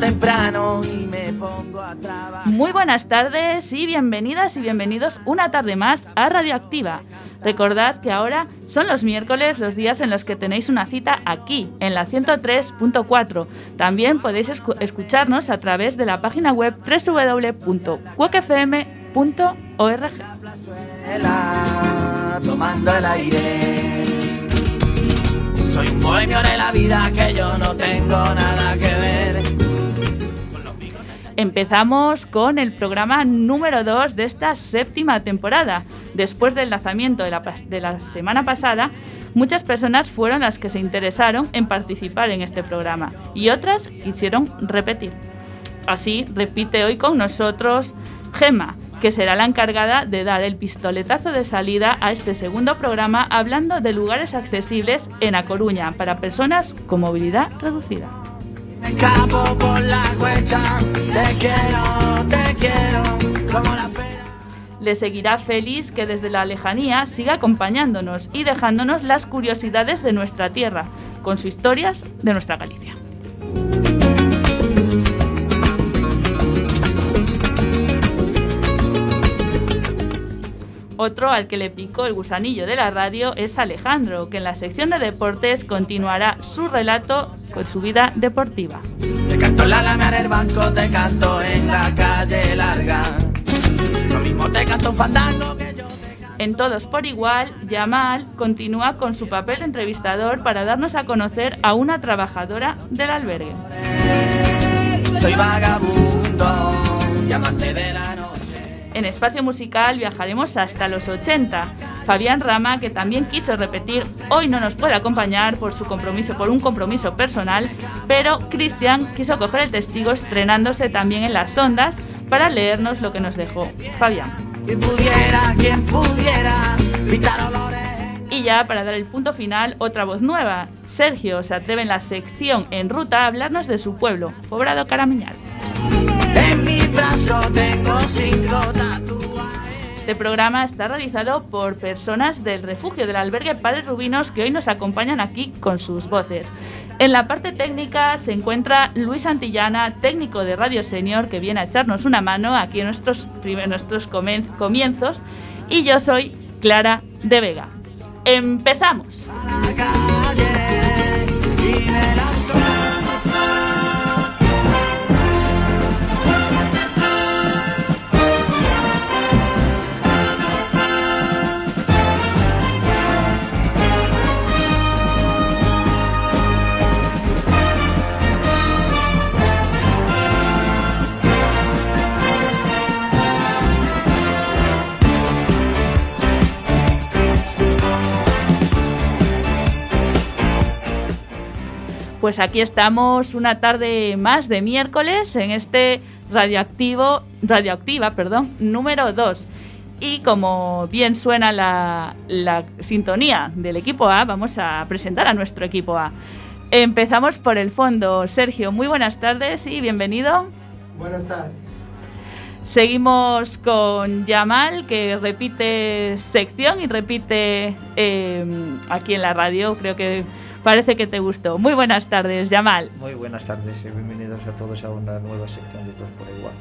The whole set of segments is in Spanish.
Temprano y me pongo a trabajar. Muy buenas tardes y bienvenidas y bienvenidos una tarde más a Radioactiva. Recordad que ahora son los miércoles los días en los que tenéis una cita aquí, en la 103.4. También podéis escu- escucharnos a través de la página web www.cuacfm.org. Plazuela, tomando el aire. Soy un bohemio de la vida que yo no tengo nada que ver. Empezamos con el programa número 2 de esta séptima temporada. Después del lanzamiento de la, de la semana pasada, muchas personas fueron las que se interesaron en participar en este programa y otras quisieron repetir. Así repite hoy con nosotros Gema, que será la encargada de dar el pistoletazo de salida a este segundo programa hablando de lugares accesibles en A Coruña para personas con movilidad reducida. Por la. Te quiero, te quiero. Como la. Le seguirá feliz que desde la lejanía siga acompañándonos y dejándonos las curiosidades de nuestra tierra, con sus historias de nuestra Galicia. Otro al que le picó el gusanillo de la radio es Alejandro, que en la sección de deportes continuará su relato con su vida deportiva. Te canto en la alameda del banco, te canto en la calle larga. Lo mismo te canto un fandango que yo te canto. En Todos por Igual, Yamal continúa con su papel de entrevistador para darnos a conocer a una trabajadora del albergue. Soy vagabundo y amante de la noche. En espacio musical viajaremos hasta los 80. Fabián Rama, que también quiso repetir, hoy no nos puede acompañar por su compromiso, por un compromiso personal, pero Cristian quiso coger el testigo estrenándose también en las ondas para leernos lo que nos dejó Fabián. Quien pudiera, quien pudiera pintar olores. Y ya para dar el punto final, otra voz nueva. Sergio se atreve en la sección En Ruta a hablarnos de su pueblo, Poblado Caramiñal. Tengo cinco tatuajes. Este programa está realizado por personas del refugio del albergue Padres Rubinos que hoy nos acompañan aquí con sus voces. En la parte técnica se encuentra Luis Antillana, técnico de Radio Senior, que viene a echarnos una mano aquí en nuestros, en nuestros comienzos. Y yo soy Clara de Vega. ¡Empezamos! a la calle y me lanzo. Pues aquí estamos una tarde más de miércoles en este radioactivo, radioactiva, perdón, número 2. Y como bien suena la, la sintonía del equipo A, vamos a presentar a nuestro equipo A. Empezamos por el fondo. Sergio, muy buenas tardes y bienvenido. Buenas tardes. Seguimos con Yamal, que repite sección y repite eh, aquí en la radio. Creo que parece que te gustó. Muy buenas tardes, Yamal. Muy buenas tardes y bienvenidos a todos a una nueva sección de Todos por Igual.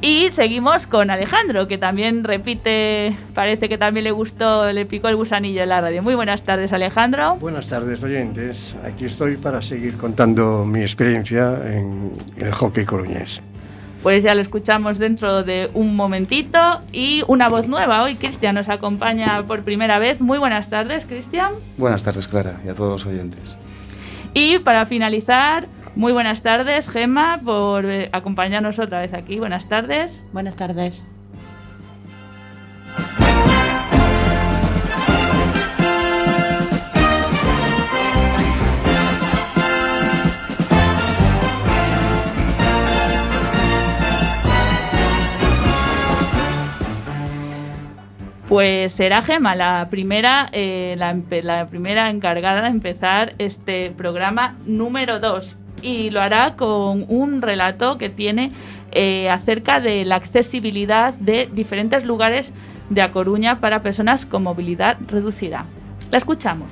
Y seguimos con Alejandro, que también repite, parece que también le gustó, le picó el gusanillo en la radio. Muy buenas tardes, Alejandro. Buenas tardes, oyentes. Aquí estoy para seguir contando mi experiencia en el hockey coruñés. Pues ya lo escuchamos dentro de un momentito. Y una voz nueva hoy, Cristian nos acompaña por primera vez. Muy buenas tardes, Cristian. Buenas tardes, Clara, y a todos los oyentes. Y para finalizar, muy buenas tardes, Gemma, por eh, acompañarnos otra vez aquí. Buenas tardes. Buenas tardes. Pues será Gema la primera, eh, la, primera encargada de empezar este programa número 2. y lo hará con un relato que tiene eh, acerca de la accesibilidad de diferentes lugares de A Coruña para personas con movilidad reducida. La escuchamos.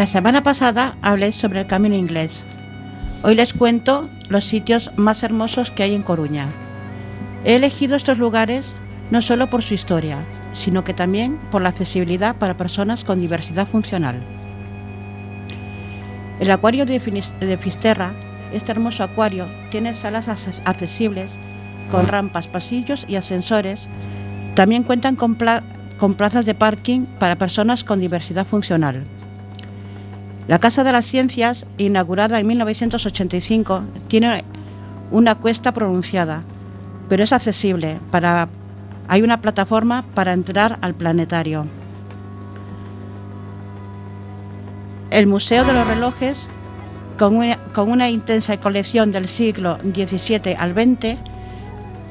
La semana pasada hablé sobre el camino inglés. Hoy les cuento los sitios más hermosos que hay en Coruña. He elegido estos lugares no solo por su historia, sino que también por la accesibilidad para personas con diversidad funcional. El acuario de Fisterra, este hermoso acuario, tiene salas accesibles con rampas, pasillos y ascensores. También cuentan con, con plazas de parking para personas con diversidad funcional. La Casa de las Ciencias, inaugurada en 1985, tiene una cuesta pronunciada, pero es accesible. Para, hay una plataforma para entrar al planetario. El Museo de los Relojes, con una, con una intensa colección del siglo XVII al XX,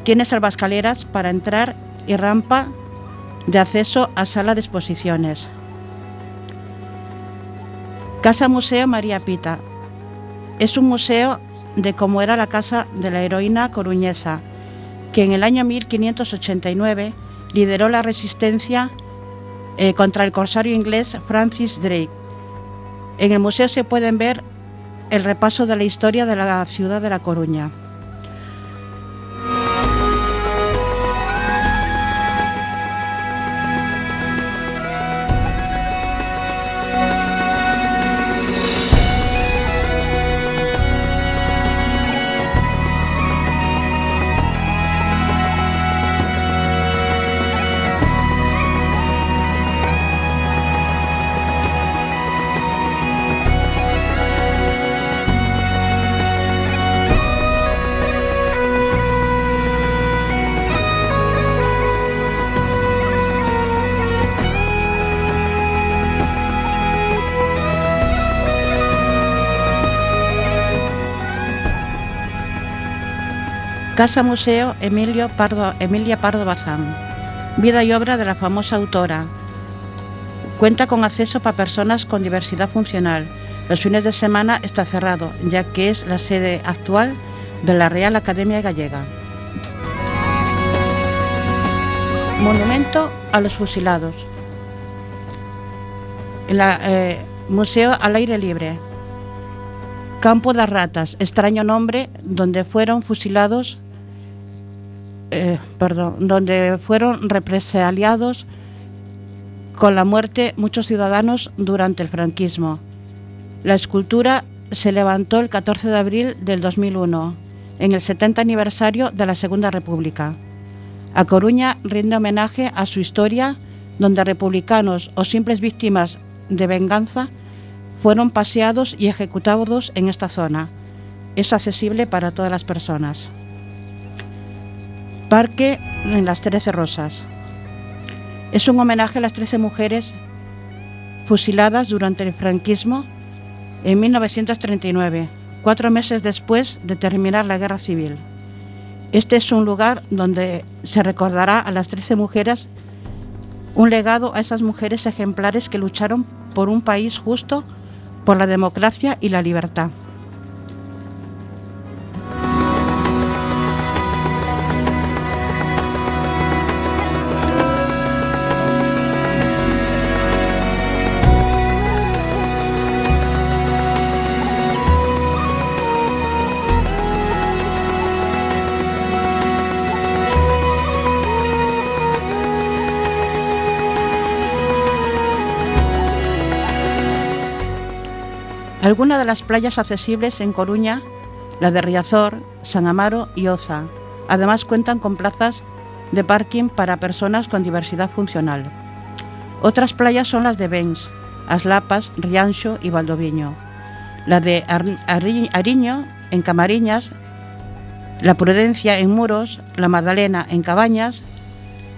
tiene salvascaleras para entrar y rampa de acceso a sala de exposiciones. Casa Museo María Pita. Es un museo de cómo era la casa de la heroína coruñesa, que en el año 1589 lideró la resistencia eh, contra el corsario inglés Francis Drake. En el museo se pueden ver el repaso de la historia de la ciudad de La Coruña. Casa Museo Emilio Pardo, Emilia Pardo Bazán. Vida y obra de la famosa autora. Cuenta con acceso para personas con diversidad funcional. Los fines de semana está cerrado, ya que es la sede actual de la Real Academia Gallega. Monumento a los fusilados. Eh, museo al aire libre. Campo de Ratas, extraño nombre, donde fueron fusilados eh, perdón, donde fueron represaliados con la muerte muchos ciudadanos durante el franquismo. La escultura se levantó el 14 de abril del 2001, en el 70 aniversario de la Segunda República. A Coruña rinde homenaje a su historia, donde republicanos o simples víctimas de venganza fueron paseados y ejecutados en esta zona. Es accesible para todas las personas. Parque en las Trece Rosas. Es un homenaje a las 13 mujeres fusiladas durante el franquismo en 1939, cuatro meses después de terminar la guerra civil. Este es un lugar donde se recordará a las 13 mujeres, un legado a esas mujeres ejemplares que lucharon por un país justo, por la democracia y la libertad. Algunas de las playas accesibles en Coruña, la de Riazor, San Amaro y Oza, además cuentan con plazas de parking para personas con diversidad funcional. Otras playas son las de Bens, Aslapas, Riancho y Valdoviño. La de Ariño, en Camariñas, La Prudencia en Muros, La Magdalena en Cabañas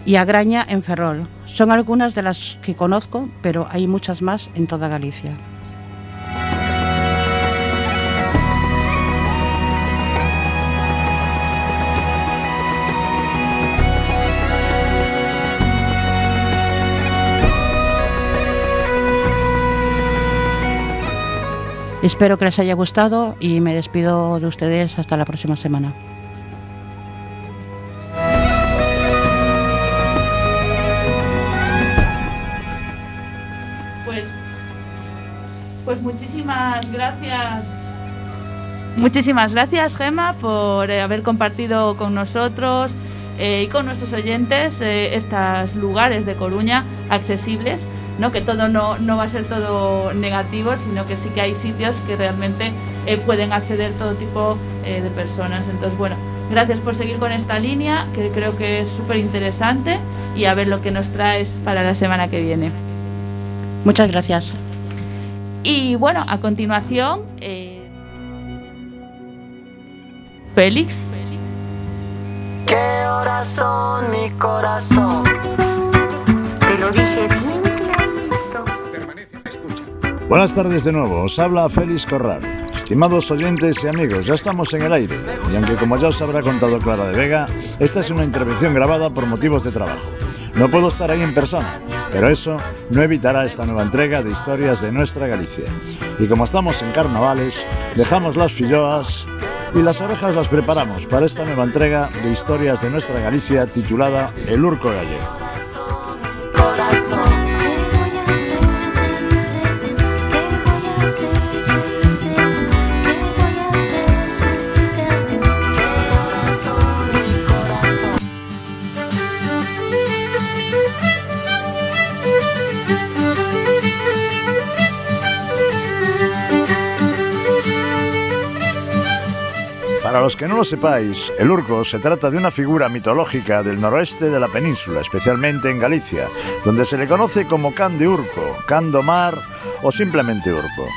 y Agraña en Ferrol. Son algunas de las que conozco, pero hay muchas más en toda Galicia. Espero que les haya gustado y me despido de ustedes hasta la próxima semana. Pues, pues muchísimas gracias. Muchísimas gracias, Gema, por eh, haber compartido con nosotros eh, y con nuestros oyentes eh, estos lugares de Coruña accesibles. ¿No? que todo no, no, va a ser todo negativo, sino que sí que hay sitios que realmente eh, pueden acceder todo tipo eh, de personas. Entonces, bueno, gracias por seguir con esta línea, que creo que es súper interesante, y a ver lo que nos traes para la semana que viene. Muchas gracias. Y bueno, a continuación, eh, Félix. ¿Qué horas son mi corazón? Te lo dije Buenas tardes de nuevo, os habla Félix Corral. Estimados oyentes y amigos, ya estamos en el aire. Y aunque como ya os habrá contado Clara de Vega, esta es una intervención grabada por motivos de trabajo. No puedo estar ahí en persona, pero eso no evitará esta nueva entrega de historias de nuestra Galicia. Y como estamos en carnavales, dejamos las filloas y las orejas las preparamos para esta nueva entrega de historias de nuestra Galicia titulada El Urco Gallego. Para los que no lo sepáis, el Urco se trata de una figura mitológica del noroeste de la península, especialmente en Galicia, donde se le conoce como Can de Urco, Can do Mar o simplemente Urco.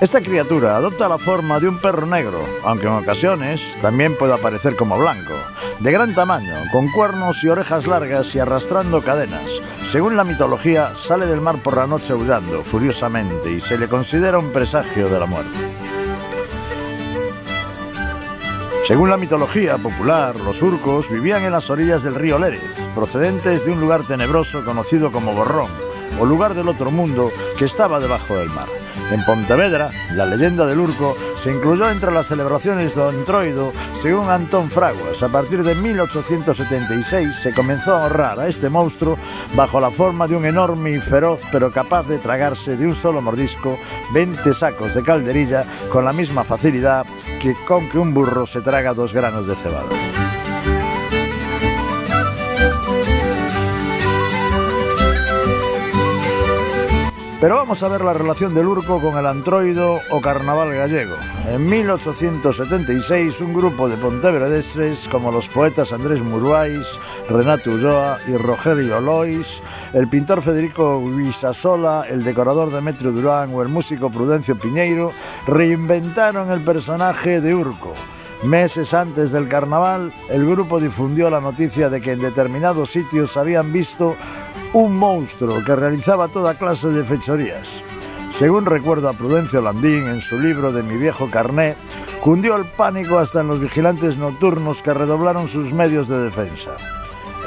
Esta criatura adopta la forma de un perro negro, aunque en ocasiones también puede aparecer como blanco, de gran tamaño, con cuernos y orejas largas y arrastrando cadenas. Según la mitología, sale del mar por la noche aullando furiosamente y se le considera un presagio de la muerte. Según la mitología popular, los urcos vivían en las orillas del río Lérez, procedentes de un lugar tenebroso conocido como Borrón, o lugar del otro mundo que estaba debajo del mar. En Pontevedra, la leyenda del Urco se incluyó entre las celebraciones de Antroido, según Antón Fraguas. A partir de 1876 se comenzó a ahorrar a este monstruo bajo la forma de un enorme y feroz, pero capaz de tragarse de un solo mordisco 20 sacos de calderilla con la misma facilidad que con que un burro se traga dos granos de cebada. Pero vamos a ver la relación del Urco con el antroido o carnaval gallego. En 1876, un grupo de pontevedreses, como los poetas Andrés Muruais, Renato Ulloa y Rogerio Lois, el pintor Federico Guisasola, el decorador Demetrio Durán o el músico Prudencio Piñeiro, reinventaron el personaje de Urco. Meses antes del carnaval, el grupo difundió la noticia de que en determinados sitios habían visto un monstruo que realizaba toda clase de fechorías. Según recuerda Prudencio Landín en su libro de Mi viejo carné, cundió el pánico hasta en los vigilantes nocturnos que redoblaron sus medios de defensa.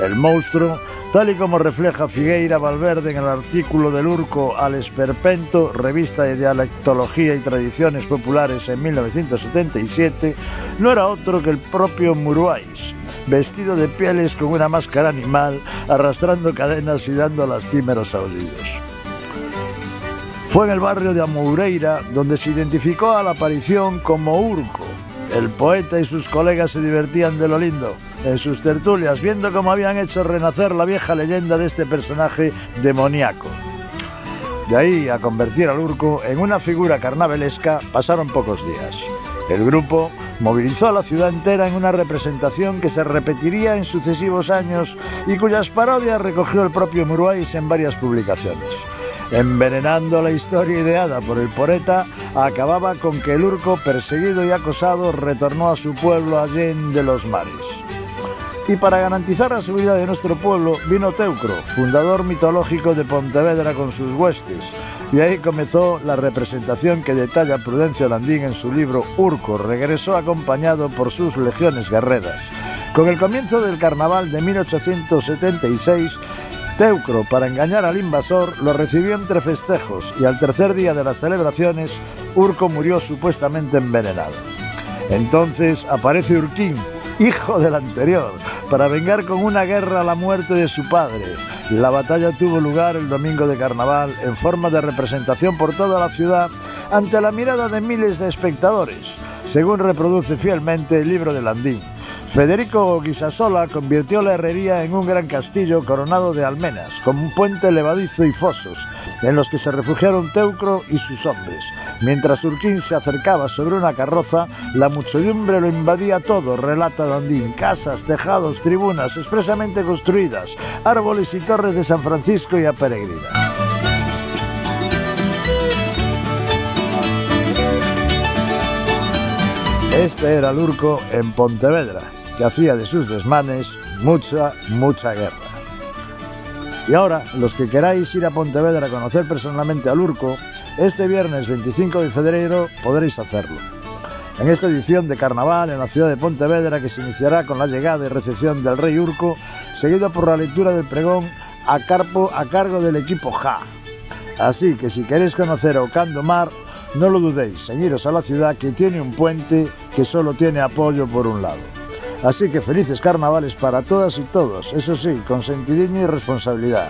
El monstruo, tal y como refleja Figueira Valverde en el artículo del Urco al Esperpento, revista de dialectología y tradiciones populares en 1977, no era otro que el propio Muruais, vestido de pieles con una máscara animal, arrastrando cadenas y dando lastimeros aullidos. Fue en el barrio de Amoureira donde se identificó a la aparición como Urco. El poeta y sus colegas se divertían de lo lindo en sus tertulias, viendo cómo habían hecho renacer la vieja leyenda de este personaje demoníaco. De ahí a convertir al Urco en una figura carnavalesca pasaron pocos días. El grupo movilizó a la ciudad entera en una representación que se repetiría en sucesivos años y cuyas parodias recogió el propio Muruais en varias publicaciones. Envenenando la historia ideada por el poeta, acababa con que el Urco, perseguido y acosado, retornó a su pueblo allende los mares. Y para garantizar la seguridad de nuestro pueblo vino Teucro, fundador mitológico de Pontevedra con sus huestes. Y ahí comenzó la representación que detalla Prudencio Landín en su libro Urco. Regresó acompañado por sus legiones guerreras. Con el comienzo del carnaval de 1876, Teucro, para engañar al invasor, lo recibió entre festejos y al tercer día de las celebraciones, Urco murió supuestamente envenenado. Entonces aparece Urquín, hijo del anterior, para vengar con una guerra la muerte de su padre. La batalla tuvo lugar el domingo de carnaval en forma de representación por toda la ciudad ante la mirada de miles de espectadores, según reproduce fielmente el libro de Landín. Federico Guisasola convirtió la herrería en un gran castillo coronado de almenas, con un puente levadizo y fosos, en los que se refugiaron Teucro y sus hombres. Mientras Urquín se acercaba sobre una carroza, la muchedumbre lo invadía todo, relata Landín, casas, tejados, tribunas expresamente construidas, árboles y torres de San Francisco y a Peregrina. Este era el Urco en Pontevedra, que hacía de sus desmanes mucha, mucha guerra. Y ahora, los que queráis ir a Pontevedra a conocer personalmente al Urco, este viernes 25 de febrero podréis hacerlo. En esta edición de carnaval en la ciudad de Pontevedra, que se iniciará con la llegada y recepción del Rey Urco, seguido por la lectura del pregón a, carpo, a cargo del equipo JA. Así que si queréis conocer a Ocando Mar, no lo dudéis, en iros a la ciudad que tiene un puente que solo tiene apoyo por un lado. Así que felices carnavales para todas y todos, eso sí, con sentidinho y responsabilidad.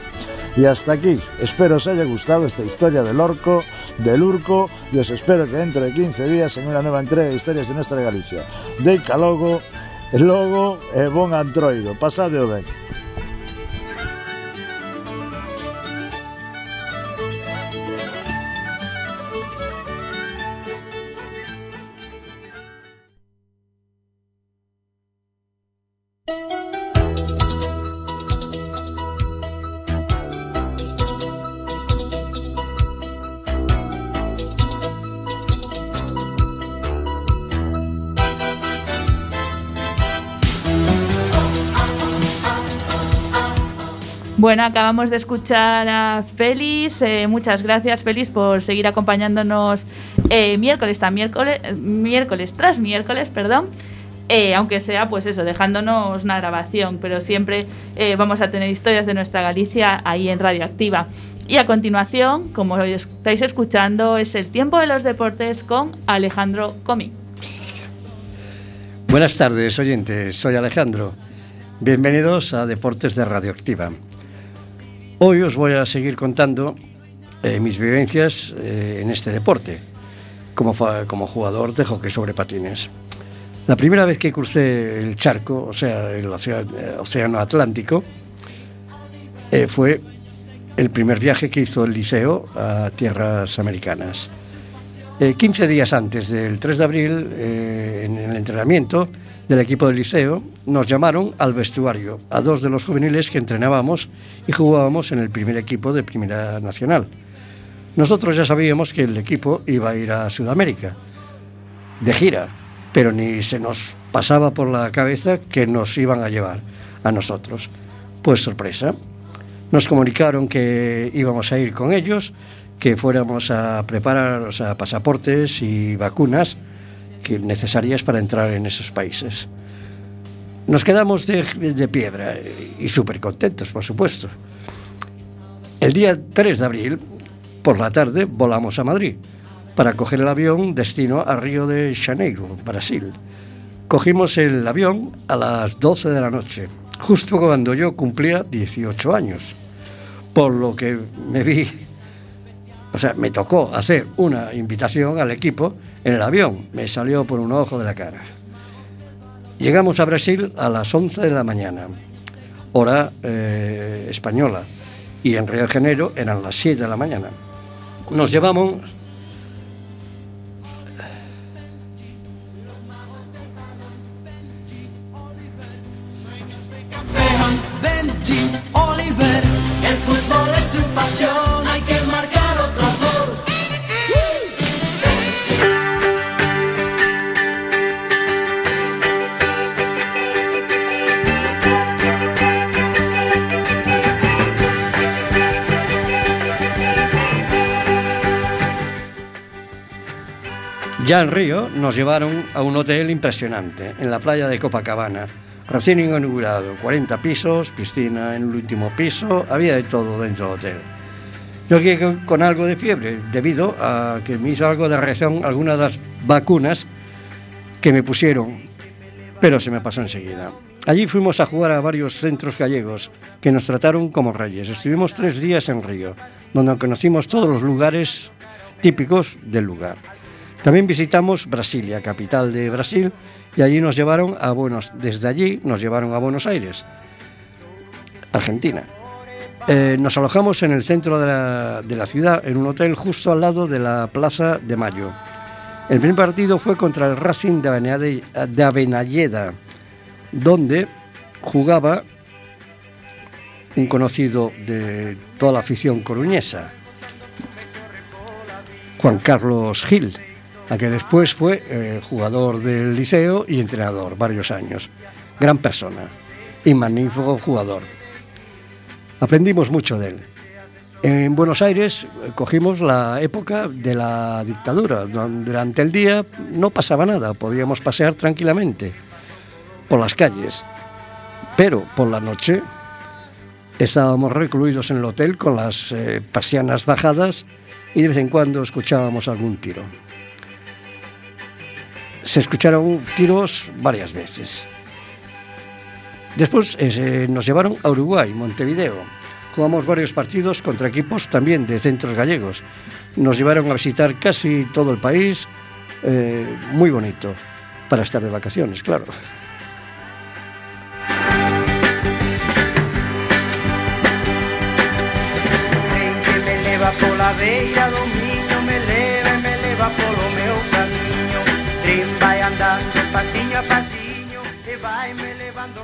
Y hasta aquí, espero os haya gustado esta historia del orco, del urco, y os espero que dentro de 15 días en una nueva entrega de historias de nuestra Galicia. Deica logo, e logo e bon antroido, pasade o Acabamos de escuchar a Félix. eh, muchas gracias, Félix, por seguir acompañándonos eh, miércoles tras miércoles, miércoles tras miércoles, perdón. Eh, aunque sea, pues eso, dejándonos una grabación, pero siempre vamos a tener historias de nuestra Galicia ahí en Radioactiva. Y a continuación, como estáis escuchando, es el tiempo de los deportes con Alejandro Comi. Buenas tardes, oyentes. Soy Alejandro. Bienvenidos a Deportes de Radioactiva. Hoy os voy a seguir contando eh, mis vivencias eh, en este deporte como, jugador de hockey sobre patines. La primera vez que crucé el charco, o sea, el océano, eh, océano Atlántico, fue el primer viaje que hizo el liceo a tierras americanas. Eh, 15 días antes del 3 de abril, en el entrenamiento del equipo del liceo, nos llamaron al vestuario a dos de los juveniles que entrenábamos y jugábamos en el primer equipo de Primera Nacional. Nosotros ya sabíamos que el equipo iba a ir a Sudamérica, de gira, pero ni se nos pasaba por la cabeza que nos iban a llevar a nosotros. Pues sorpresa, nos comunicaron que íbamos a ir con ellos, que fuéramos a preparar o sea, pasaportes y vacunas que necesarias para entrar en esos países. Nos quedamos de, de piedra y súper contentos, por supuesto. El día 3 de abril, por la tarde, volamos a Madrid para coger el avión destino a Río de Janeiro, Brasil. Cogimos el avión a las 12 de la noche, justo cuando yo cumplía 18 años, por lo que me vi, o sea, me tocó hacer una invitación al equipo en el avión, me salió por un ojo de la cara. Llegamos a Brasil a las 11 de la mañana, hora eh, española, y en Río de Janeiro eran las 7 de la mañana. Nos llevamos Ya en Río nos llevaron a un hotel impresionante, en la playa de Copacabana, recién inaugurado, 40 pisos, piscina en el último piso, había de todo dentro del hotel. Yo llegué con, algo de fiebre, debido a que me hizo algo de reacción algunas de las vacunas que me pusieron, pero se me pasó enseguida. Allí fuimos a jugar a varios centros gallegos que nos trataron como reyes. Estuvimos tres días en Río, donde conocimos todos los lugares típicos del lugar. También visitamos Brasilia, capital de Brasil, y allí nos llevaron a Buenos, desde allí nos llevaron a Buenos Aires, Argentina. Eh, nos alojamos en el centro de la, ciudad, en un hotel justo al lado de la Plaza de Mayo. El primer partido fue contra el Racing de Avenalleda, donde jugaba un conocido de toda la afición coruñesa, Juan Carlos Gil, a que después fue eh, jugador del liceo y entrenador varios años. Gran persona y magnífico jugador. Aprendimos mucho de él. En Buenos Aires eh, cogimos la época de la dictadura, durante el día no pasaba nada, podíamos pasear tranquilamente por las calles, pero por la noche estábamos recluidos en el hotel con las eh, persianas bajadas y de vez en cuando escuchábamos algún tiro. Se escucharon tiros varias veces. Después eh, nos llevaron a Uruguay, Montevideo. Jugamos varios partidos contra equipos también de centros gallegos. Nos llevaron a visitar casi todo el país, eh, muy bonito, para estar de vacaciones, claro.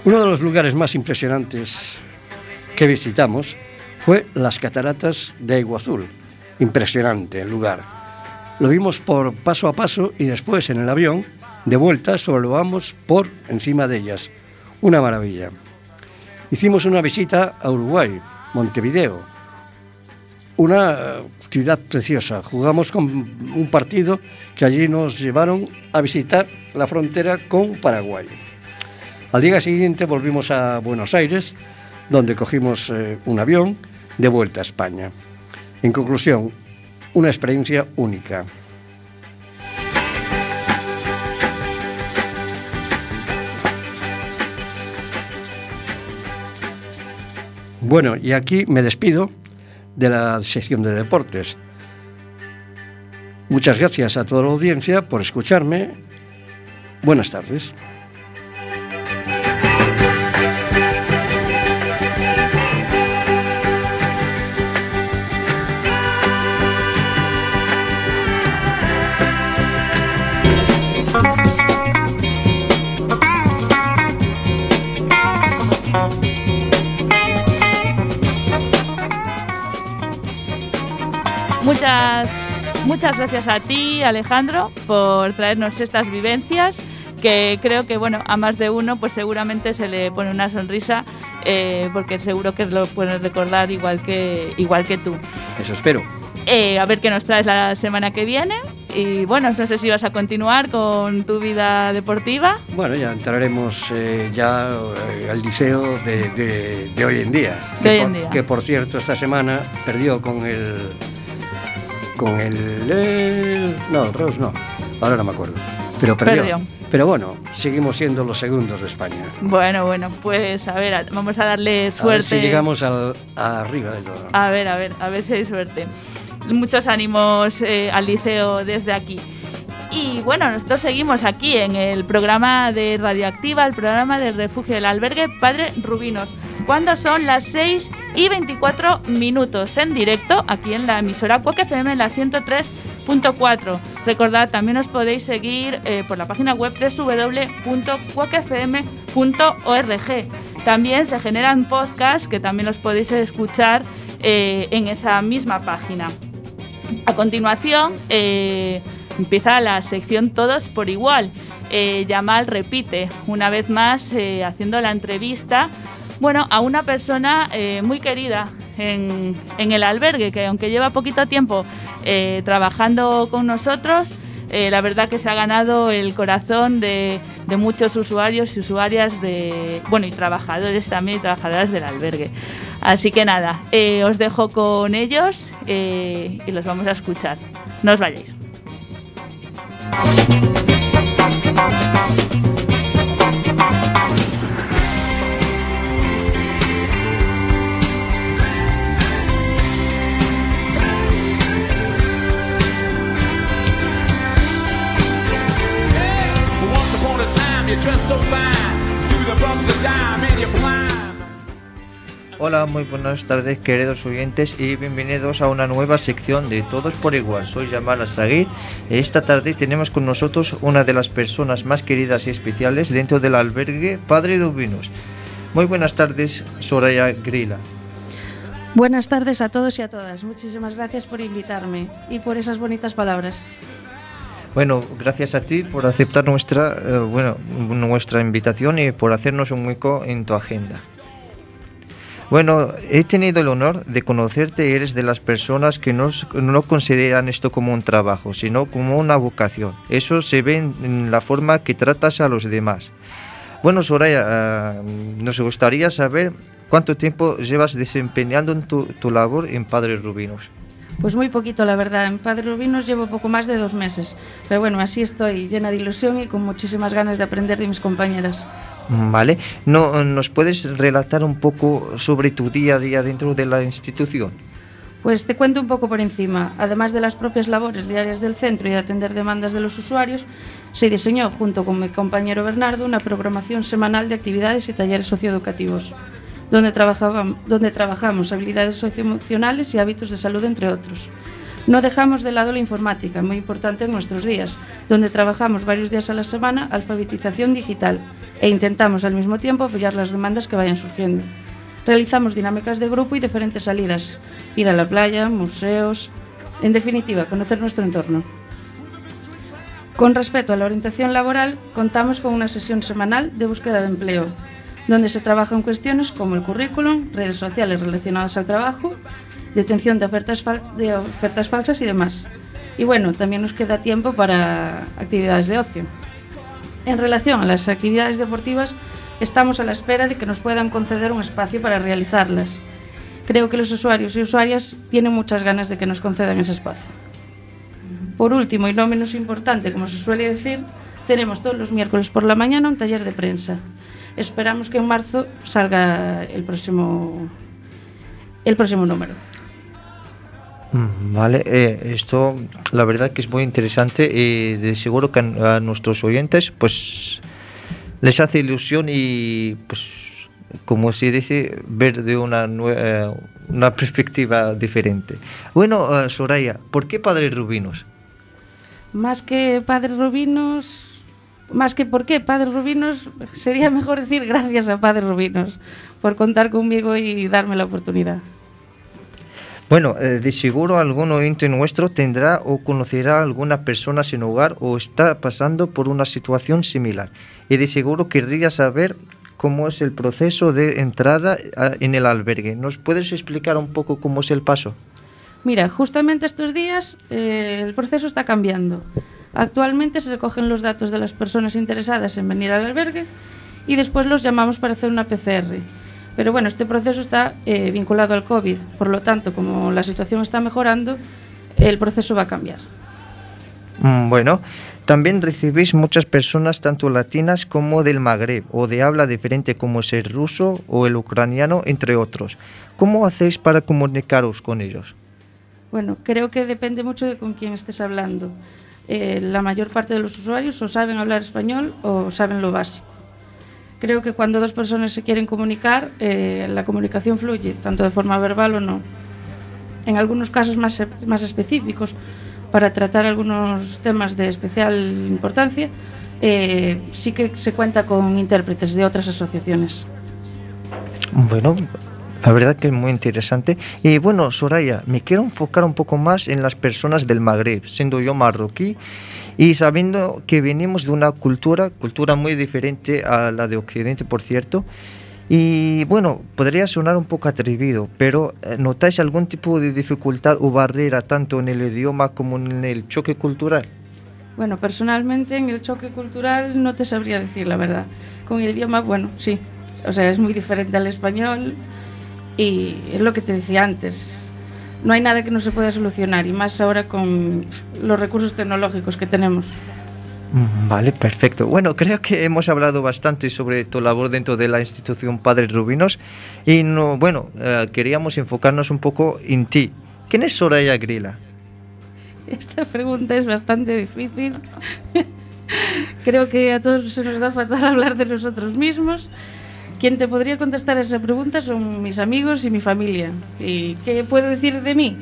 Uno de los lugares más impresionantes que visitamos fue las cataratas de Agua Azul. Impresionante el lugar. Lo vimos por paso a paso y después en el avión, de vuelta, sobrevolamos por encima de ellas. Una maravilla. Hicimos una visita a Uruguay, Montevideo. Una eh, ciudad preciosa. Jugamos con un partido que allí nos llevaron a visitar la frontera con Paraguay. Al día siguiente volvimos a Buenos Aires, donde cogimos eh, un avión de vuelta a España. En conclusión, una experiencia única. Bueno, y aquí me despido de la sección de deportes. Muchas gracias a toda la audiencia por escucharme. Buenas tardes. Muchas, muchas gracias a ti, Alejandro, por traernos estas vivencias que creo que bueno a más de uno pues seguramente se le pone una sonrisa eh, porque seguro que lo puedes recordar igual que igual que tú Eso espero. Eh, a ver qué nos traes la semana que viene y bueno no sé si vas a continuar con tu vida deportiva Bueno, ya entraremos eh, ya al liceo de, de- de hoy en día. De que hoy por, en día. Que por cierto, esta semana perdió con el. Con el. el- no, el Reus no. Ahora no me acuerdo. Pero perdió. Perdió. Pero bueno, seguimos siendo los segundos de España. bueno bueno pues a ver vamos a darle A ver suerte si llegamos al, arriba de todo. A ver, a ver, a ver si hay suerte. Muchos ánimos eh, al liceo desde aquí. Y bueno, nosotros seguimos aquí en el programa de Radioactiva, el programa del refugio del albergue Padre Rubinos, cuando son las 6 y 24 minutos en directo aquí en la emisora Cuac FM en la 103.4. Recordad, también os podéis seguir eh, por la página web www.cuacfm.org. También se generan podcasts que también los podéis escuchar eh, en esa misma página. A continuación, eh, empieza la sección Todos por igual. Yamal repite, una vez más, haciendo la entrevista bueno, a una persona muy querida en, el albergue, que aunque lleva poquito tiempo eh, trabajando con nosotros, eh, la verdad que se ha ganado el corazón de, muchos usuarios y usuarias de, bueno, y trabajadores también, y trabajadoras del albergue. Así que nada, eh, os dejo con ellos y los vamos a escuchar. No os vayáis. Hola, muy buenas tardes queridos oyentes y bienvenidos a una nueva sección de Todos por Igual. Soy Yamal Azaguir y esta tarde tenemos con nosotros una de las personas más queridas y especiales dentro del albergue Padre Dubinos. Muy buenas tardes, Soraya Grila. Buenas tardes a todos y a todas. Muchísimas gracias por invitarme y por esas bonitas palabras. Bueno, gracias a ti por aceptar nuestra, eh, bueno, nuestra invitación y por hacernos un hueco en tu agenda. Bueno, he tenido el honor de conocerte eres de las personas que no, no consideran esto como un trabajo, sino como una vocación. Eso se ve en, la forma que tratas a los demás. Bueno, Soraya, ah, nos gustaría saber cuánto tiempo llevas desempeñando tu, tu labor en Padres Rubinos. Pues muy poquito, la verdad. En Padre Rubinos llevo poco más de dos meses. Pero bueno, así estoy, llena de ilusión y con muchísimas ganas de aprender de mis compañeras. Vale, no, ¿nos puedes relatar un poco sobre tu día a día dentro de la institución? Pues te cuento un poco por encima. Además de las propias labores diarias del centro y de atender demandas de los usuarios, se diseñó, junto con mi compañero Bernardo, una programación semanal de actividades y talleres socioeducativos, donde, trabajaban, donde trabajamos habilidades socioemocionales y hábitos de salud, entre otros. No dejamos de lado la informática, muy importante en nuestros días, donde trabajamos varios días a la semana alfabetización digital e intentamos al mismo tiempo apoyar las demandas que vayan surgiendo. Realizamos dinámicas de grupo y diferentes salidas, ir a la playa, museos, en definitiva, conocer nuestro entorno. Con respecto a la orientación laboral, contamos con una sesión semanal de búsqueda de empleo, donde se trabajan cuestiones como el currículum, redes sociales relacionadas al trabajo, detención de ofertas, de ofertas falsas y demás. Y bueno, también nos queda tiempo para actividades de ocio. En relación a las actividades deportivas, estamos a la espera de que nos puedan conceder un espacio para realizarlas. Creo que los usuarios y usuarias tienen muchas ganas de que nos concedan ese espacio. Por último, y no menos importante, como se suele decir, tenemos todos los miércoles por la mañana un taller de prensa. Esperamos que en marzo salga el próximo, el próximo número. Mm, Vale, eh, esto la verdad que es muy interesante y de seguro que a, a nuestros oyentes pues les hace ilusión y pues como se dice ver de una, eh, una perspectiva diferente. Bueno, eh, Soraya, ¿por qué Padres Rubinos? Más que Padre Rubinos, más que por qué Padre Rubinos, sería mejor decir gracias a Padre Rubinos por contar conmigo y darme la oportunidad. Bueno, eh, de seguro algún oyente nuestro tendrá o conocerá a alguna persona sin hogar o está pasando por una situación similar. Y de seguro querría saber cómo es el proceso de entrada en el albergue. ¿Nos puedes explicar un poco cómo es el paso? Mira, justamente estos días eh, el proceso está cambiando. Actualmente se recogen los datos de las personas interesadas en venir al albergue y después los llamamos para hacer una PCR. Pero bueno, este proceso está eh, vinculado al COVID, por lo tanto, como la situación está mejorando, el proceso va a cambiar. Mm, Bueno, también recibís muchas personas tanto latinas como del Magreb o de habla diferente como es el ruso o el ucraniano, entre otros. ¿Cómo hacéis para comunicaros con ellos? Bueno, creo que depende mucho de con quién estés hablando. Eh, la mayor parte de los usuarios o saben hablar español o saben lo básico. Creo que cuando dos personas se quieren comunicar, eh, la comunicación fluye, tanto de forma verbal o no. En algunos casos más, más específicos, para tratar algunos temas de especial importancia, eh, sí que se cuenta con intérpretes de otras asociaciones. Bueno, la verdad que es muy interesante. Y bueno, Soraya, me quiero enfocar un poco más en las personas del Magreb, siendo yo marroquí y sabiendo que venimos de una cultura, cultura muy diferente a la de Occidente, por cierto. Y bueno, podría sonar un poco atrevido, pero eh, ¿notáis algún tipo de dificultad o barrera tanto en el idioma como en el choque cultural? Bueno, personalmente en el choque cultural no te sabría decir la verdad. Con el idioma, bueno, sí. O sea, es muy diferente al español y es lo que te decía antes. No hay nada que no se pueda solucionar y más ahora con los recursos tecnológicos que tenemos. Mm, Vale, perfecto. Bueno, creo que hemos hablado bastante sobre tu labor dentro de la institución Padres Rubinos y no, bueno, eh, queríamos enfocarnos un poco en ti. ¿Quién es Soraya Grila? Esta pregunta es bastante difícil. Creo que a todos se nos da fatal hablar de nosotros mismos. Quien te podría contestar esa pregunta son mis amigos y mi familia. ¿Y qué puedo decir de mí?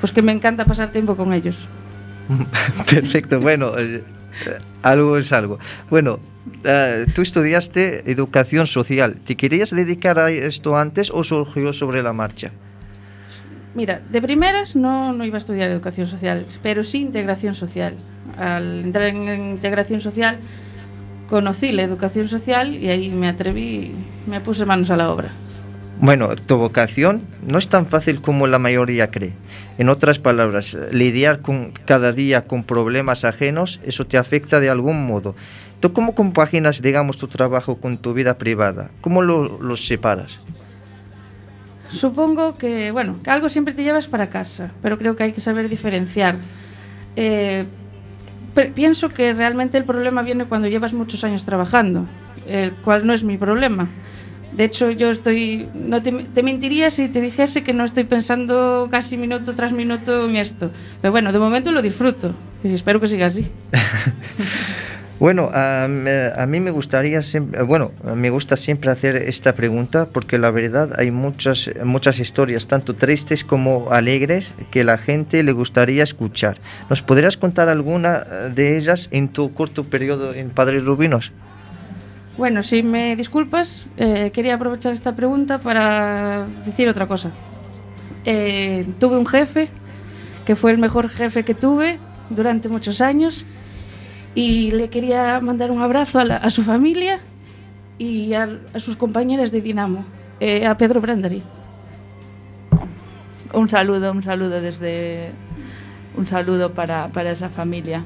Pues que me encanta pasar tiempo con ellos. Perfecto, bueno, eh, eh, algo es algo. Bueno, eh, tú estudiaste educación social. ¿Te querías dedicar a esto antes o surgió sobre la marcha? Mira, de primeras no, no iba a estudiar educación social, pero sí integración social. Al entrar en integración social conocí la educación social y ahí me atreví, me puse manos a la obra. Bueno, tu vocación no es tan fácil como la mayoría cree. En otras palabras, lidiar con, cada día con problemas ajenos, eso te afecta de algún modo. ¿Tú cómo compaginas, digamos, tu trabajo con tu vida privada? ¿Cómo lo- los separas? Supongo que, bueno, que algo siempre te llevas para casa, pero creo que hay que saber diferenciar. Eh, pienso que realmente el problema viene cuando llevas muchos años trabajando, el cual no es mi problema. De hecho, yo estoy. No te, te, mentiría si te dijese que no estoy pensando casi minuto tras minuto en esto. Pero bueno, de momento lo disfruto y espero que siga así. Bueno, a, mí me gustaría siempre, bueno, me gusta siempre hacer esta pregunta porque la verdad hay muchas, muchas historias, tanto tristes como alegres, que la gente le gustaría escuchar. ¿Nos podrías contar alguna eh, de ellas en tu corto periodo en Padres Rubinos? Bueno, si me disculpas, eh, quería aprovechar esta pregunta para decir otra cosa. Eh, tuve un jefe que fue el mejor jefe que tuve durante muchos años y le quería mandar un abrazo a, la- a su familia y a, a sus compañeras de Dinamo, eh, a Pedro Brandari. Un saludo, un saludo desde. Un saludo para, para esa familia.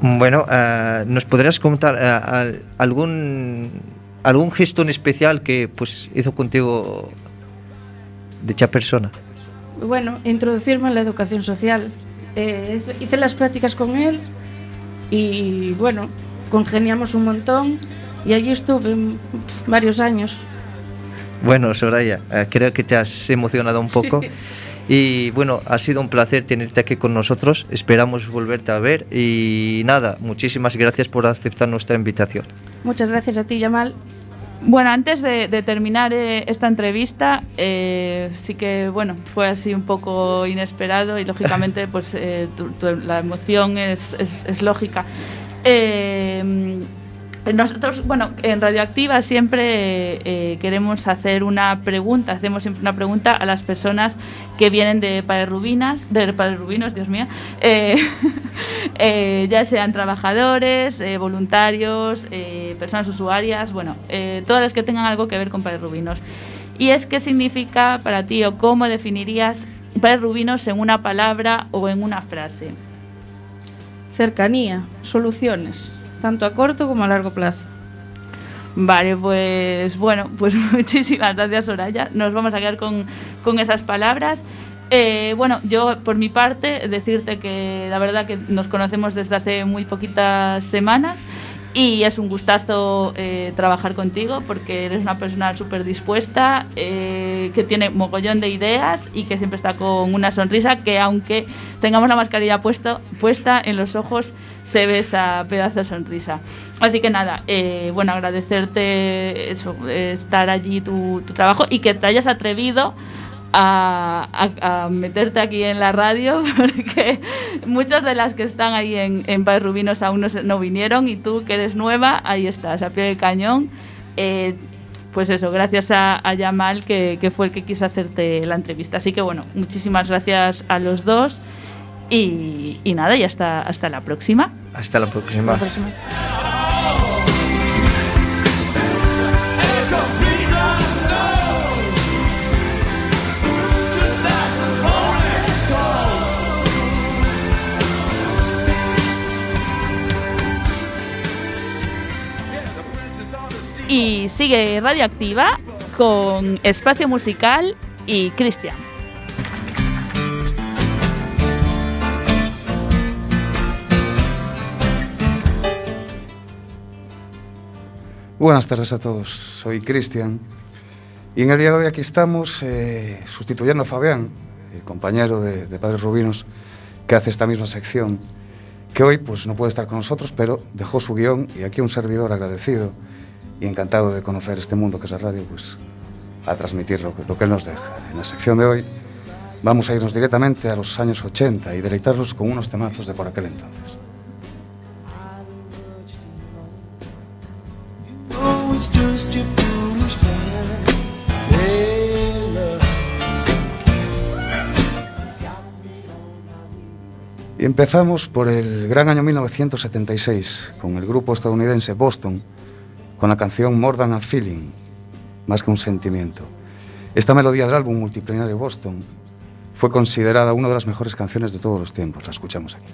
Bueno, eh, ¿nos podrías contar eh, al- algún, algún gesto en especial que pues hizo contigo dicha persona? Bueno, introducirme en la educación social. Eh, hice- las prácticas con él y bueno, congeniamos un montón y allí estuve varios años. Bueno, Soraya, eh, creo que te has emocionado un poco. Sí. Y bueno, ha sido un placer tenerte aquí con nosotros. Esperamos volverte a ver. Y nada, muchísimas gracias por aceptar nuestra invitación. Muchas gracias a ti, Yamal. Bueno, antes de, terminar eh, esta entrevista, eh, sí que bueno, fue así un poco inesperado y lógicamente pues eh, tu- la emoción es, es- es lógica. Nosotros, bueno, en Radioactiva siempre eh, queremos hacer una pregunta, hacemos siempre una pregunta a las personas que vienen de Rubinas, de Rubinos, Dios mío, eh, eh, ya sean trabajadores, voluntarios, personas usuarias, bueno, todas las que tengan algo que ver con Rubinos. Y es qué significa para ti o cómo definirías Rubinos en una palabra o en una frase. Cercanía, soluciones, tanto a corto como a largo plazo. Vale, pues bueno, pues muchísimas gracias Soraya. Nos vamos a quedar con, con esas palabras. Eh, bueno, yo por mi parte decirte que la verdad que nos conocemos desde hace muy poquitas semanas y es un gustazo eh, trabajar contigo porque eres una persona súper dispuesta, eh, que tiene mogollón de ideas y que siempre está con una sonrisa que aunque tengamos la mascarilla puesto, puesta en los ojos se ve esa pedazo de sonrisa. Así que nada, eh, bueno, agradecerte eso, estar allí tu, tu trabajo y que te hayas atrevido a, a- a meterte aquí en la radio porque muchas de las que están ahí en, en Rubinos aún no, vinieron y tú que eres nueva, ahí estás, a pie del cañón. Eh, pues eso, gracias a, a Yamal que, que fue el que quiso hacerte la entrevista. Así que bueno, muchísimas gracias a los dos y, y nada, y hasta, hasta la próxima. Hasta la próxima. La próxima. Sigue Radioactiva con Espacio Musical y Cristian. Buenas tardes a todos, soy Cristian y en el día de hoy aquí estamos eh, sustituyendo a Fabián, el compañero de, de Padres Rubinos, que hace esta misma sección, que hoy pues no puede estar con nosotros, pero dejó su guion y aquí un servidor agradecido y encantado de conocer este mundo que es la radio, pues a transmitir lo que, lo que nos deja. En la sección de hoy vamos a irnos directamente a los años 80 y deleitarnos con unos temazos de por aquel entonces. Y empezamos por el gran año 1976 con el grupo estadounidense Boston con la canción More Than a Feeling, más que un sentimiento. Esta melodía del álbum multiplanario Boston fue considerada una de las mejores canciones de todos los tiempos. La escuchamos aquí.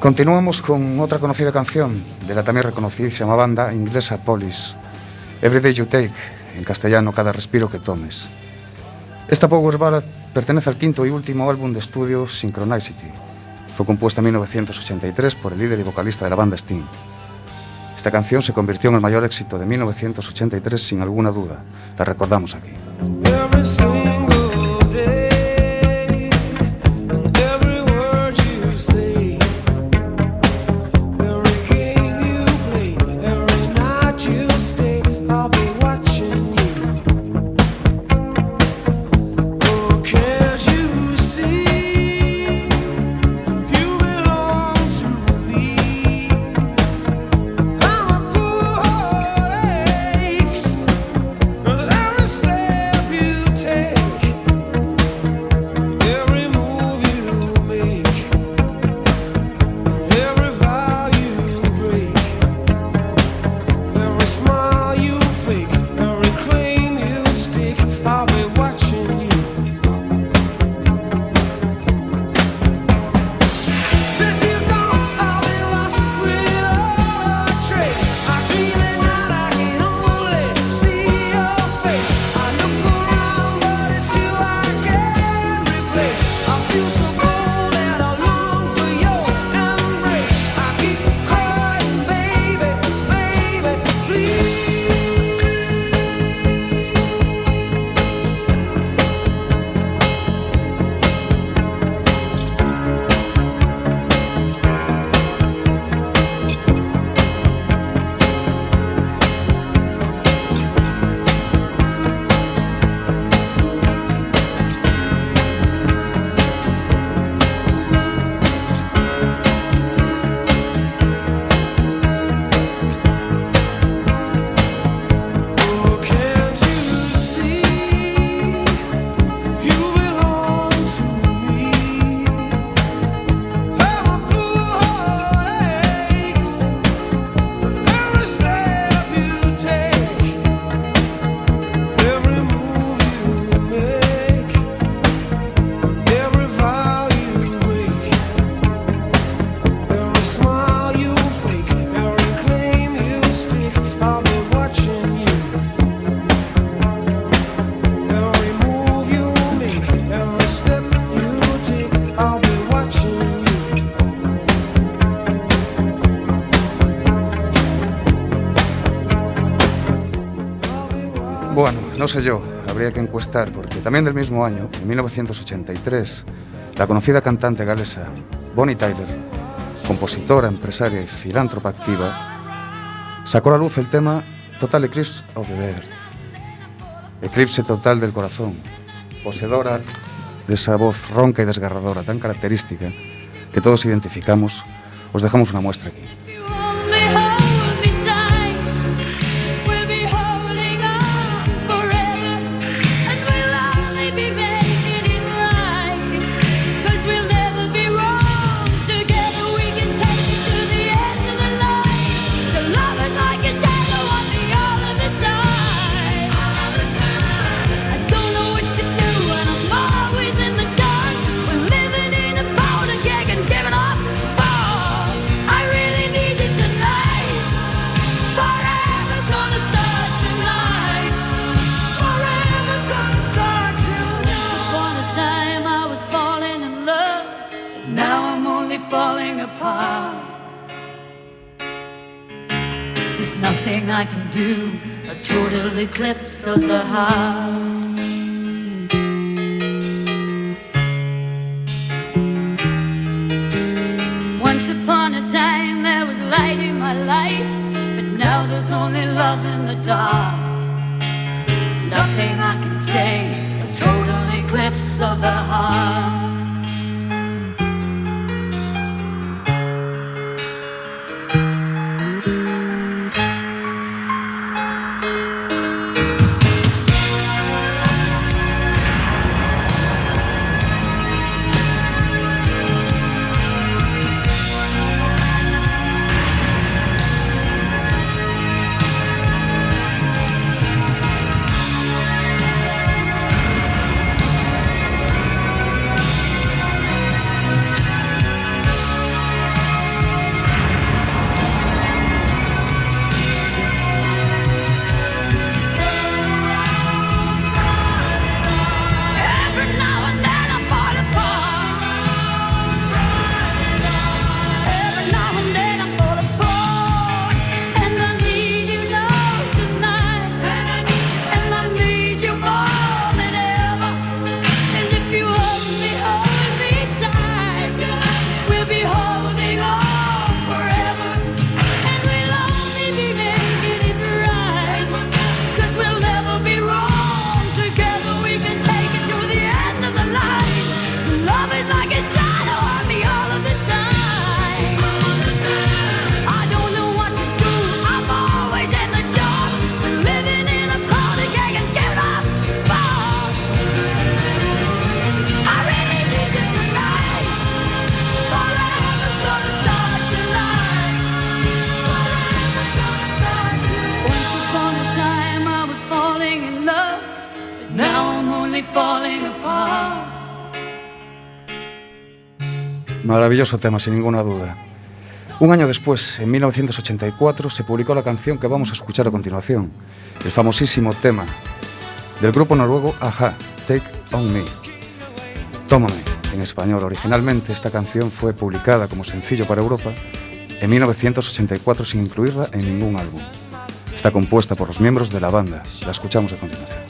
Continuamos con otra conocida canción de la también reconocidísima banda inglesa Police, Everyday You Take, en castellano Cada Respiro que Tomes. Esta Power Ballad pertenece al quinto y último álbum de estudio Synchronicity. Fue compuesta en 1983 por el líder y vocalista de la banda Sting. Esta canción se convirtió en el mayor éxito de 1983 sin alguna duda. La recordamos aquí. No sé yo, habría que encuestar, porque también del mismo año, en 1983, la conocida cantante galesa Bonnie Tyler, compositora, empresaria y filántropa activa, sacó a la luz el tema Total Eclipse of the Earth, Eclipse Total del Corazón, poseedora de esa voz ronca y desgarradora tan característica que todos identificamos, os dejamos una muestra aquí. of the heart. maravilloso tema, sin ninguna duda. Un año después, en 1984, se publicó la canción que vamos a escuchar a continuación, el famosísimo tema del grupo noruego Aja, Take On Me. Tómame, en español. Originalmente esta canción fue publicada como sencillo para Europa en 1984 sin incluirla en ningún álbum. Está compuesta por los miembros de la banda. La escuchamos a continuación.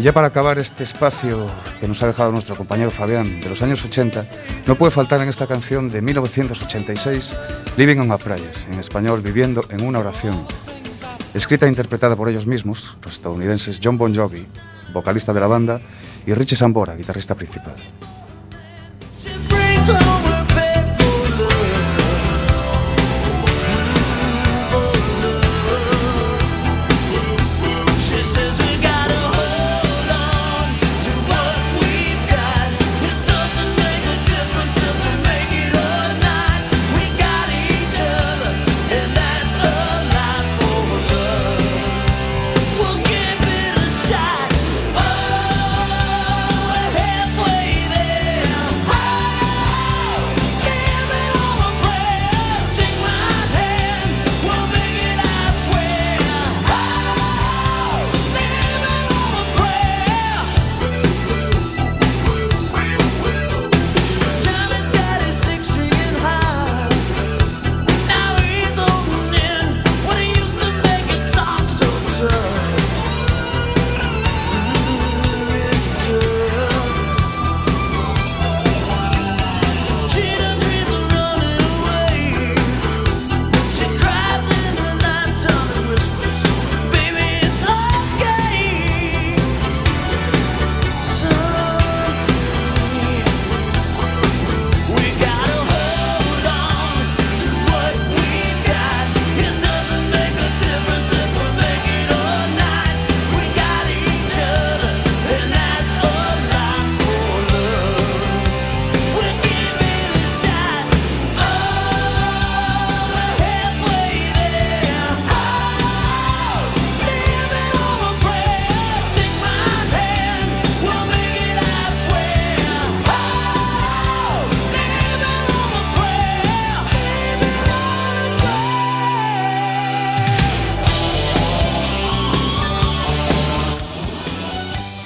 Y ya para acabar este espacio que nos ha dejado nuestro compañero Fabián de los años 80, no puede faltar en esta canción de 1986, Living on a Prayer, en español Viviendo en una oración, escrita e interpretada por ellos mismos, los estadounidenses John Bon Jovi, vocalista de la banda, y Richie Sambora, guitarrista principal.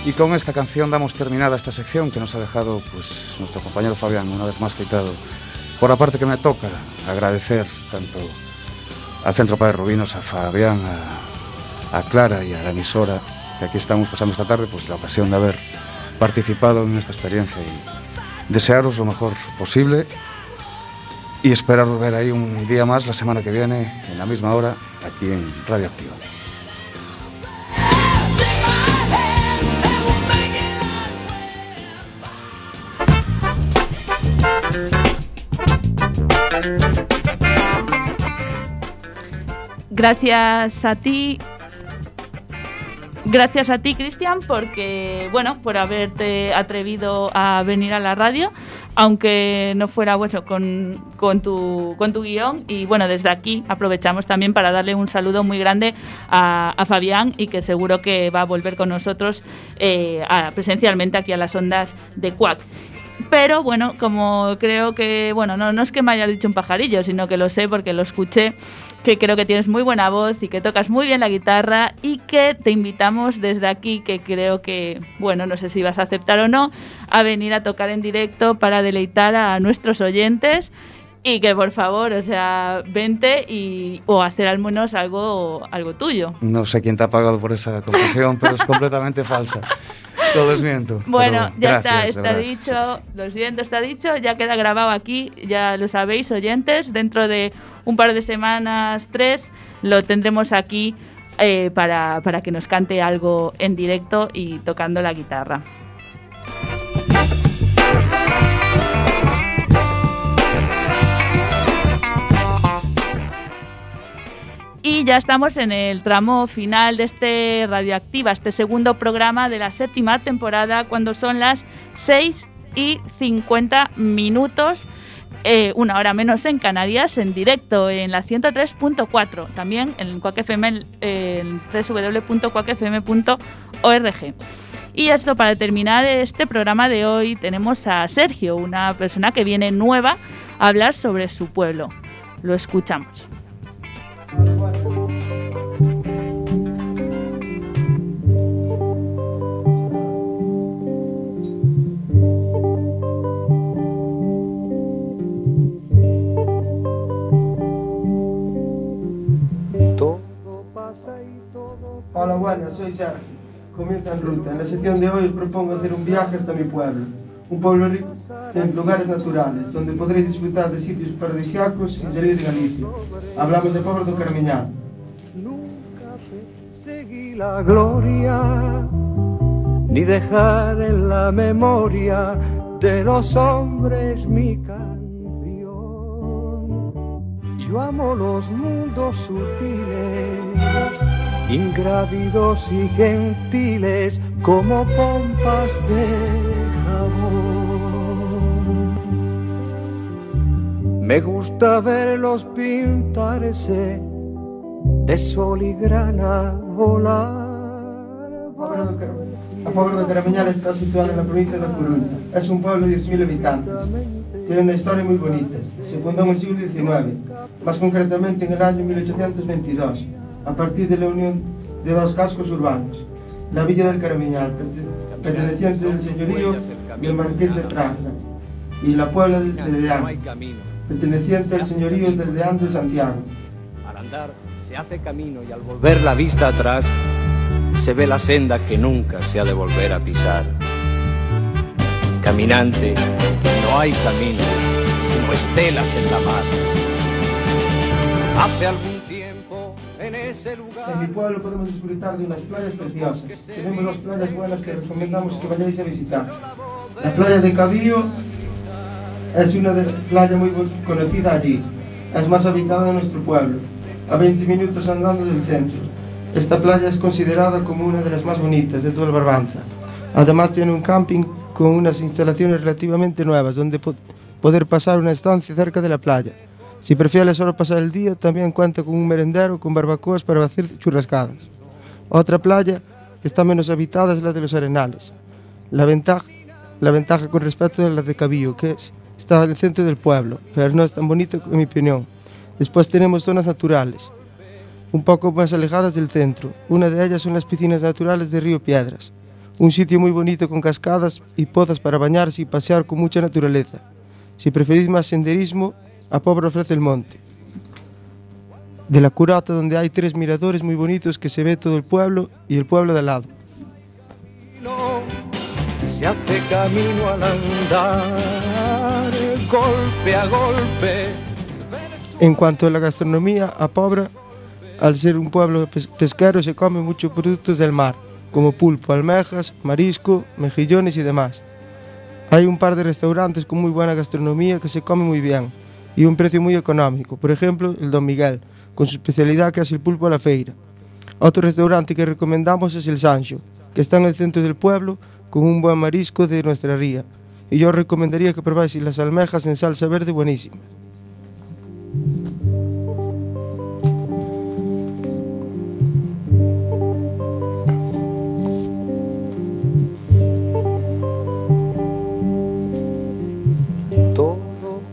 Y con esta canción damos terminada esta sección que nos ha dejado pues, nuestro compañero Fabián, una vez más citado. Por la parte que me toca, agradecer tanto al Centro Padre Rubinos, a Fabián, a, a Clara y a la emisora, que aquí estamos pasando esta tarde, pues la ocasión de haber participado en esta experiencia y desearos lo mejor posible y esperar ver ahí un día más la semana que viene, en la misma hora, aquí en Radio Activa. Gracias a ti. Gracias a ti, Cristian, porque, bueno, por haberte atrevido a venir a la radio, aunque no fuera bueno con, tu, con tu guion. Y bueno, desde aquí aprovechamos también para darle un saludo muy grande a, Fabián y que seguro que va a volver con nosotros eh, presencialmente aquí a las ondas de Cuac. Pero bueno, como creo que, bueno, no, no es que me haya dicho un pajarillo, sino que lo sé porque lo escuché, que creo que tienes muy buena voz y que tocas muy bien la guitarra y que te invitamos desde aquí, que creo que, bueno, no sé si vas a aceptar o no, a venir a tocar en directo para deleitar a nuestros oyentes y que por favor, o sea, vente y, o hacer al menos algo, algo tuyo. No sé quién te ha pagado por esa confesión, pero es completamente falsa. Lo desmiento. Bueno, ya gracias, está, está dicho, lo siento, está dicho, ya queda grabado aquí, ya lo sabéis, oyentes, dentro de un par de semanas, tres, lo tendremos aquí eh, para, para que nos cante algo en directo y tocando la guitarra. Ya estamos en el tramo final de este Radioactiva, este segundo programa de la séptima temporada, cuando son las 6 y 50 minutos, eh, una hora menos en Canarias, en directo en la 103.4, también en FM, en www.quackfm.org. Y esto para terminar este programa de hoy tenemos a Sergio, una persona que viene nueva a hablar sobre su pueblo. Lo escuchamos. Hola, buenas, soy Sergio. comienza en ruta. En la sección de hoy os propongo hacer un viaje hasta mi pueblo. Un pueblo rico en lugares naturales, donde podréis disfrutar de sitios paradisíacos sin salir de Galicia. Hablamos de Pobra do Carmiñal. seguí la gloria, ni dejar en la memoria de los hombres mi canción. Yo amo los mundos sutiles, ingrávidos y gentiles como pompas de jabón. Me gusta verlos pintarse de sol y grana volar. A Pobra do Caramiñal está situada en la provincia de Coruña. Es un pueblo de 10.000 habitantes. Tiene una historia muy bonita. Se fundó en el siglo XIX, más concretamente en el año 1822, a partir de la unión de dos cascos urbanos. La villa del Caramiñal, perte- perteneciente del señorío del Marqués de Praga, y la Puebla de, de Deán, perteneciente al señorío del Deán de Santiago. Al andar se hace camino y al volver la vista atrás se ve la senda que nunca se ha de volver a pisar. Caminante, no hay camino, sino estelas en la mar. Hace algún en. En mi pueblo podemos disfrutar de unas playas preciosas. Tenemos dos playas buenas que recomendamos que vayáis a visitar. La playa de Cabío es una playa muy conocida allí. Es más habitada de nuestro pueblo, a 20 minutos andando del centro. Esta playa es considerada como una de las más bonitas de todo el Barbanza. Además tiene un camping con unas instalaciones relativamente nuevas donde po- poder pasar una estancia cerca de la playa. Si prefieres solo pasar el día, también cuenta con un merendero con barbacoas para hacer churrascadas. Otra playa que está menos habitada es la de los Arenales. La ventaja, con respecto a la de Cabillo, que es- está en el centro del pueblo, pero no es tan bonito en mi opinión. Después tenemos zonas naturales, un poco más alejadas del centro. Una de ellas son las piscinas naturales de Río Piedras, un sitio muy bonito con cascadas y pozas para bañarse y pasear con mucha naturaleza. Si preferís más senderismo, a Pobra ofrece el monte. De la Curata, donde hay tres miradores muy bonitos que se ve todo el pueblo y el pueblo de al lado. se hace camino al andar, golpe a golpe. En cuanto a la gastronomía, a Pobra, al ser un pueblo pes- pesquero, se come muchos productos del mar, como pulpo, almejas, marisco, mejillones y demás. Hay un par de restaurantes con muy buena gastronomía que se come muy bien y un precio muy económico. Por ejemplo, el Don Miguel, con su especialidad que es el pulpo a la feira. Otro restaurante que recomendamos es el Sancho, que está en el centro del pueblo con un buen marisco de nuestra ría. Y yo recomendaría que probáis las almejas en salsa verde buenísimas.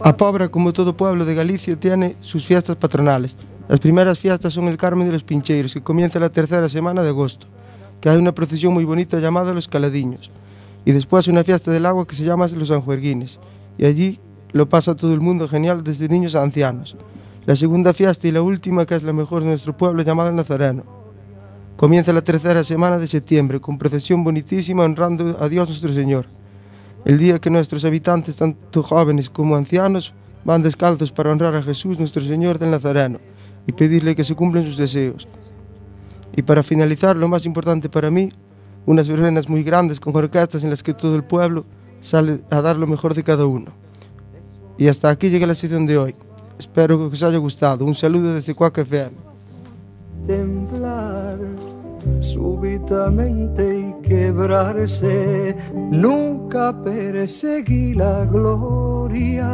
A Pobra, como todo pueblo de Galicia, tiene sus fiestas patronales. Las primeras fiestas son el Carmen de los Pincheiros, que comienza la tercera semana de agosto, que hay una procesión muy bonita llamada Los Caladiños. Y después una fiesta del agua que se llama Los Sanjuerguines. Y allí lo pasa todo el mundo genial, desde niños a ancianos. La segunda fiesta y la última, que es la mejor de nuestro pueblo, llamada Nazareno. Comienza la tercera semana de septiembre, con procesión bonitísima honrando a Dios nuestro Señor. El día que nuestros habitantes, tanto jóvenes como ancianos, van descalzos para honrar a Jesús nuestro Señor del Nazareno y pedirle que se cumplan sus deseos. Y para finalizar, lo más importante para mí, unas verbenas muy grandes con orquestas en las que todo el pueblo sale a dar lo mejor de cada uno. Y hasta aquí llega la sesión de hoy. Espero que os haya gustado. Un saludo desde Cuac FM. Súbitamente y quebrarse. Nunca perseguí la gloria.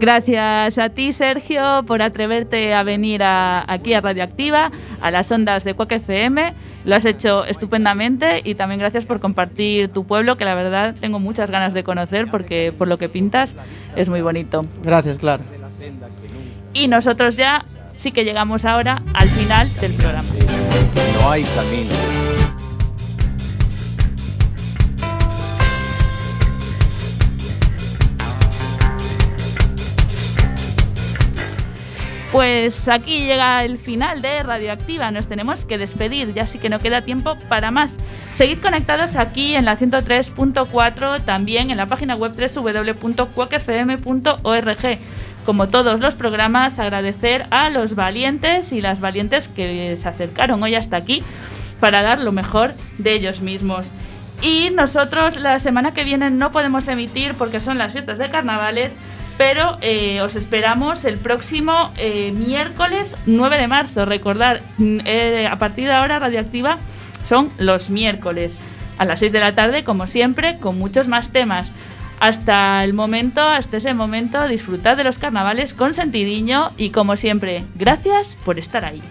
Gracias a ti, Sergio, por atreverte a venir a- aquí a Radioactiva, a las ondas de Cuac FM. Lo has hecho estupendamente y también gracias por compartir tu pueblo, que la verdad tengo muchas ganas de conocer porque por lo que pintas es muy bonito. Gracias, Clara. Y nosotros ya sí que llegamos ahora al final del programa. No hay camino. Pues aquí llega el final de Radioactiva. Nos tenemos que despedir, ya sí que no queda tiempo para más. Seguid conectados aquí en la 103.4, también en la página web www.cuacfm.org. Como todos los programas, agradecer a los valientes y las valientes que se acercaron hoy hasta aquí para dar lo mejor de ellos mismos. Y nosotros la semana que viene no podemos emitir porque son las fiestas de carnavales, pero eh, os esperamos el próximo eh, miércoles 9 de marzo. Recordar, mm, eh, a partir de ahora Radioactiva son los miércoles a las 6 de la tarde, como siempre, con muchos más temas. Hasta el momento, hasta ese momento, disfrutad de los carnavales con sentidiño y como siempre, gracias por estar ahí.